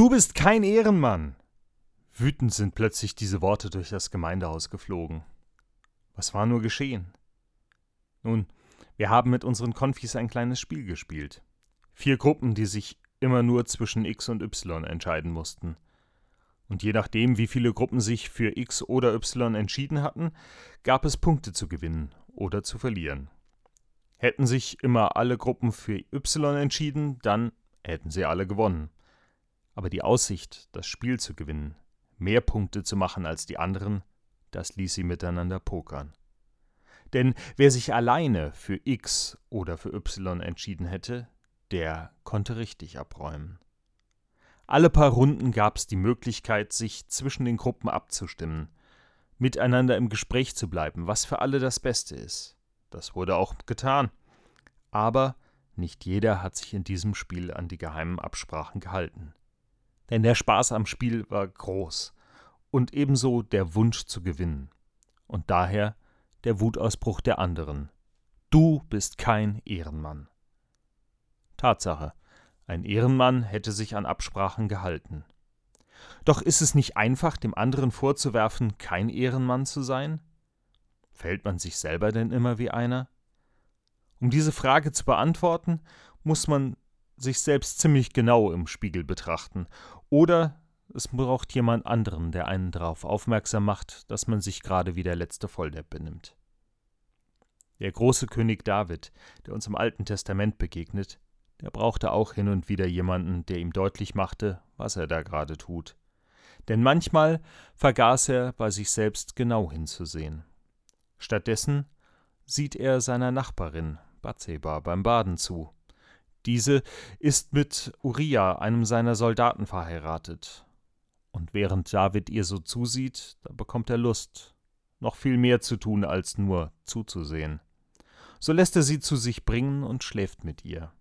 Du bist kein Ehrenmann! Wütend sind plötzlich diese Worte durch das Gemeindehaus geflogen. Was war nur geschehen? Nun, wir haben mit unseren Konfis ein kleines Spiel gespielt. Vier Gruppen, die sich immer nur zwischen X und Y entscheiden mussten. Und je nachdem, wie viele Gruppen sich für X oder Y entschieden hatten, gab es Punkte zu gewinnen oder zu verlieren. Hätten sich immer alle Gruppen für Y entschieden, dann hätten sie alle gewonnen. Aber die Aussicht, das Spiel zu gewinnen, mehr Punkte zu machen als die anderen, das ließ sie miteinander pokern. Denn wer sich alleine für X oder für Y entschieden hätte, der konnte richtig abräumen. Alle paar Runden gab es die Möglichkeit, sich zwischen den Gruppen abzustimmen, miteinander im Gespräch zu bleiben, was für alle das Beste ist. Das wurde auch getan. Aber nicht jeder hat sich in diesem Spiel an die geheimen Absprachen gehalten. Denn der Spaß am Spiel war groß und ebenso der Wunsch zu gewinnen. Und daher der Wutausbruch der anderen. Du bist kein Ehrenmann. Tatsache, ein Ehrenmann hätte sich an Absprachen gehalten. Doch ist es nicht einfach, dem anderen vorzuwerfen, kein Ehrenmann zu sein? Fällt man sich selber denn immer wie einer? Um diese Frage zu beantworten, muss man sich selbst ziemlich genau im Spiegel betrachten. Oder es braucht jemand anderen, der einen darauf aufmerksam macht, dass man sich gerade wie der letzte Volldepp benimmt. Der große König David, der uns im Alten Testament begegnet, der brauchte auch hin und wieder jemanden, der ihm deutlich machte, was er da gerade tut. Denn manchmal vergaß er bei sich selbst genau hinzusehen. Stattdessen sieht er seiner Nachbarin, Bathseba beim Baden zu. Diese ist mit Uriah, einem seiner Soldaten, verheiratet. Und während David ihr so zusieht, da bekommt er Lust, noch viel mehr zu tun, als nur zuzusehen. So lässt er sie zu sich bringen und schläft mit ihr.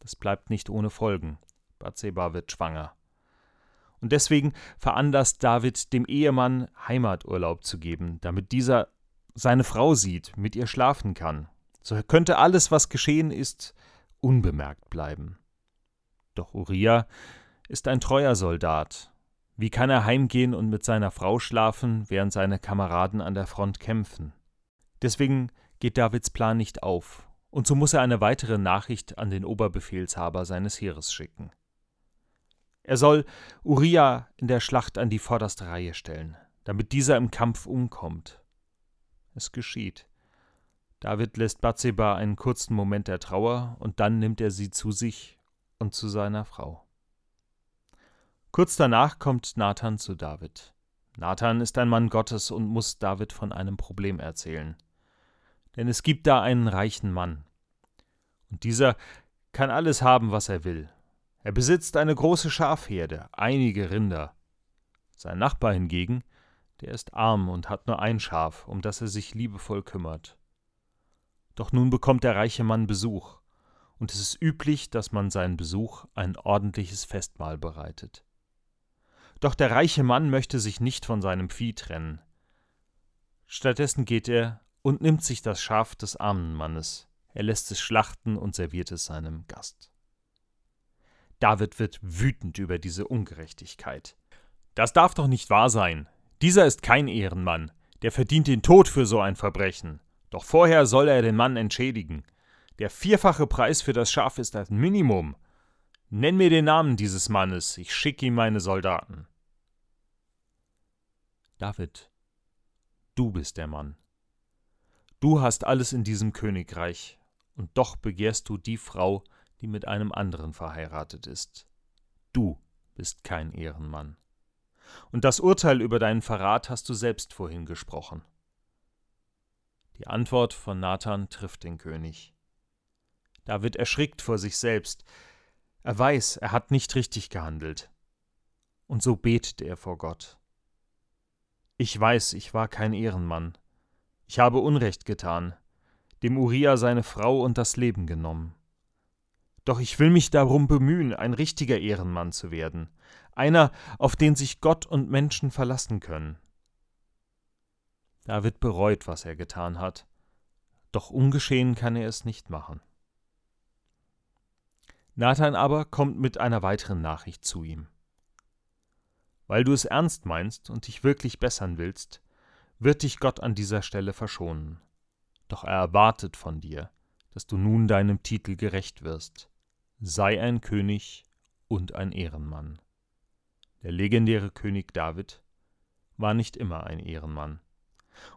Das bleibt nicht ohne Folgen. Bathseba wird schwanger. Und deswegen veranlasst David dem Ehemann Heimaturlaub zu geben, damit dieser seine Frau sieht, mit ihr schlafen kann. So könnte alles, was geschehen ist, unbemerkt bleiben. Doch Uriah ist ein treuer Soldat. Wie kann er heimgehen und mit seiner Frau schlafen, während seine Kameraden an der Front kämpfen? Deswegen geht Davids Plan nicht auf, und so muss er eine weitere Nachricht an den Oberbefehlshaber seines Heeres schicken. Er soll Uriah in der Schlacht an die vorderste Reihe stellen, damit dieser im Kampf umkommt. Es geschieht. David lässt Bathseba einen kurzen Moment der Trauer und dann nimmt er sie zu sich und zu seiner Frau. Kurz danach kommt Nathan zu David. Nathan ist ein Mann Gottes und muss David von einem Problem erzählen. Denn es gibt da einen reichen Mann. Und dieser kann alles haben, was er will. Er besitzt eine große Schafherde, einige Rinder. Sein Nachbar hingegen, der ist arm und hat nur ein Schaf, um das er sich liebevoll kümmert. Doch nun bekommt der reiche Mann Besuch, und es ist üblich, dass man seinen Besuch ein ordentliches Festmahl bereitet. Doch der reiche Mann möchte sich nicht von seinem Vieh trennen. Stattdessen geht er und nimmt sich das Schaf des armen Mannes. Er lässt es schlachten und serviert es seinem Gast. David wird wütend über diese Ungerechtigkeit. Das darf doch nicht wahr sein. Dieser ist kein Ehrenmann. Der verdient den Tod für so ein Verbrechen. Doch vorher soll er den Mann entschädigen. Der vierfache Preis für das Schaf ist das Minimum. Nenn mir den Namen dieses Mannes, ich schicke ihm meine Soldaten. David, du bist der Mann. Du hast alles in diesem Königreich, und doch begehrst du die Frau, die mit einem anderen verheiratet ist. Du bist kein Ehrenmann. Und das Urteil über deinen Verrat hast du selbst vorhin gesprochen. Die Antwort von Nathan trifft den König. David erschrickt vor sich selbst. Er weiß, er hat nicht richtig gehandelt. Und so betet er vor Gott. Ich weiß, ich war kein Ehrenmann. Ich habe Unrecht getan, dem Uriah seine Frau und das Leben genommen. Doch ich will mich darum bemühen, ein richtiger Ehrenmann zu werden, einer, auf den sich Gott und Menschen verlassen können. David bereut, was er getan hat, doch ungeschehen kann er es nicht machen. Nathan aber kommt mit einer weiteren Nachricht zu ihm. Weil du es ernst meinst und dich wirklich bessern willst, wird dich Gott an dieser Stelle verschonen. Doch er erwartet von dir, dass du nun deinem Titel gerecht wirst. Sei ein König und ein Ehrenmann. Der legendäre König David war nicht immer ein Ehrenmann.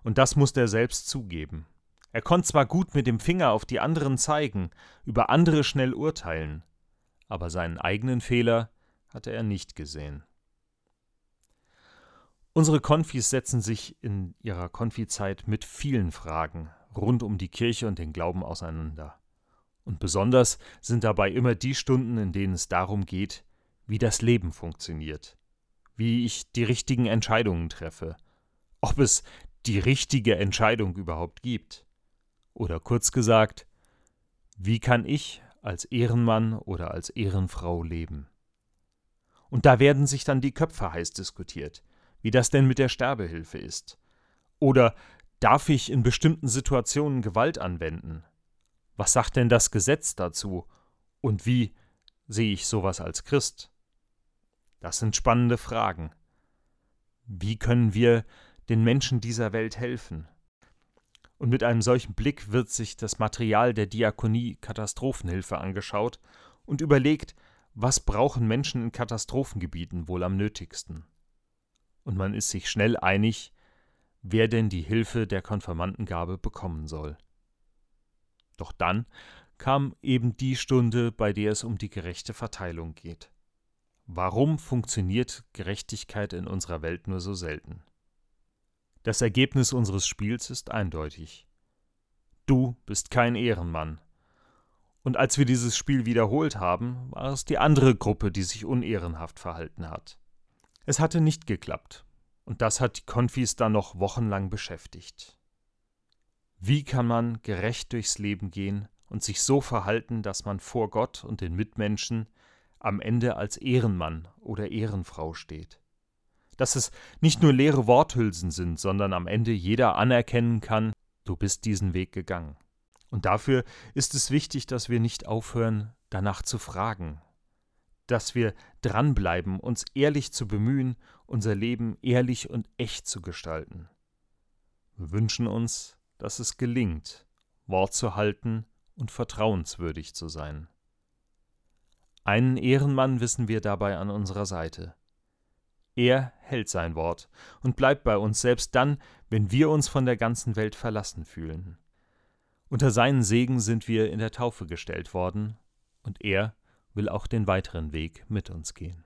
Und das musste er selbst zugeben. Er konnte zwar gut mit dem Finger auf die anderen zeigen, über andere schnell urteilen, aber seinen eigenen Fehler hatte er nicht gesehen. Unsere Konfis setzen sich in ihrer Konfizeit mit vielen Fragen rund um die Kirche und den Glauben auseinander. Und besonders sind dabei immer die Stunden, in denen es darum geht, wie das Leben funktioniert, wie ich die richtigen Entscheidungen treffe, ob es die richtige Entscheidung überhaupt gibt. Oder kurz gesagt, wie kann ich als Ehrenmann oder als Ehrenfrau leben? Und da werden sich dann die Köpfe heiß diskutiert, wie das denn mit der Sterbehilfe ist. Oder darf ich in bestimmten Situationen Gewalt anwenden? Was sagt denn das Gesetz dazu? Und wie sehe ich sowas als Christ? Das sind spannende Fragen. Wie können wir den Menschen dieser Welt helfen? Und mit einem solchen Blick wird sich das Material der Diakonie Katastrophenhilfe angeschaut und überlegt, was brauchen Menschen in Katastrophengebieten wohl am nötigsten. Und man ist sich schnell einig, wer denn die Hilfe der Konfirmandengabe bekommen soll. Doch dann kam eben die Stunde, bei der es um die gerechte Verteilung geht. Warum funktioniert Gerechtigkeit in unserer Welt nur so selten? Das Ergebnis unseres Spiels ist eindeutig. Du bist kein Ehrenmann. Und als wir dieses Spiel wiederholt haben, war es die andere Gruppe, die sich unehrenhaft verhalten hat. Es hatte nicht geklappt, und das hat die Konfis dann noch wochenlang beschäftigt. Wie kann man gerecht durchs Leben gehen und sich so verhalten, dass man vor Gott und den Mitmenschen am Ende als Ehrenmann oder Ehrenfrau steht? Dass es nicht nur leere Worthülsen sind, sondern am Ende jeder anerkennen kann, du bist diesen Weg gegangen. Und dafür ist es wichtig, dass wir nicht aufhören, danach zu fragen, dass wir dranbleiben, uns ehrlich zu bemühen, unser Leben ehrlich und echt zu gestalten. Wir wünschen uns, dass es gelingt, Wort zu halten und vertrauenswürdig zu sein. Einen Ehrenmann wissen wir dabei an unserer Seite. Er hält sein Wort und bleibt bei uns selbst dann, wenn wir uns von der ganzen Welt verlassen fühlen. Unter seinen Segen sind wir in der Taufe gestellt worden, und er will auch den weiteren Weg mit uns gehen.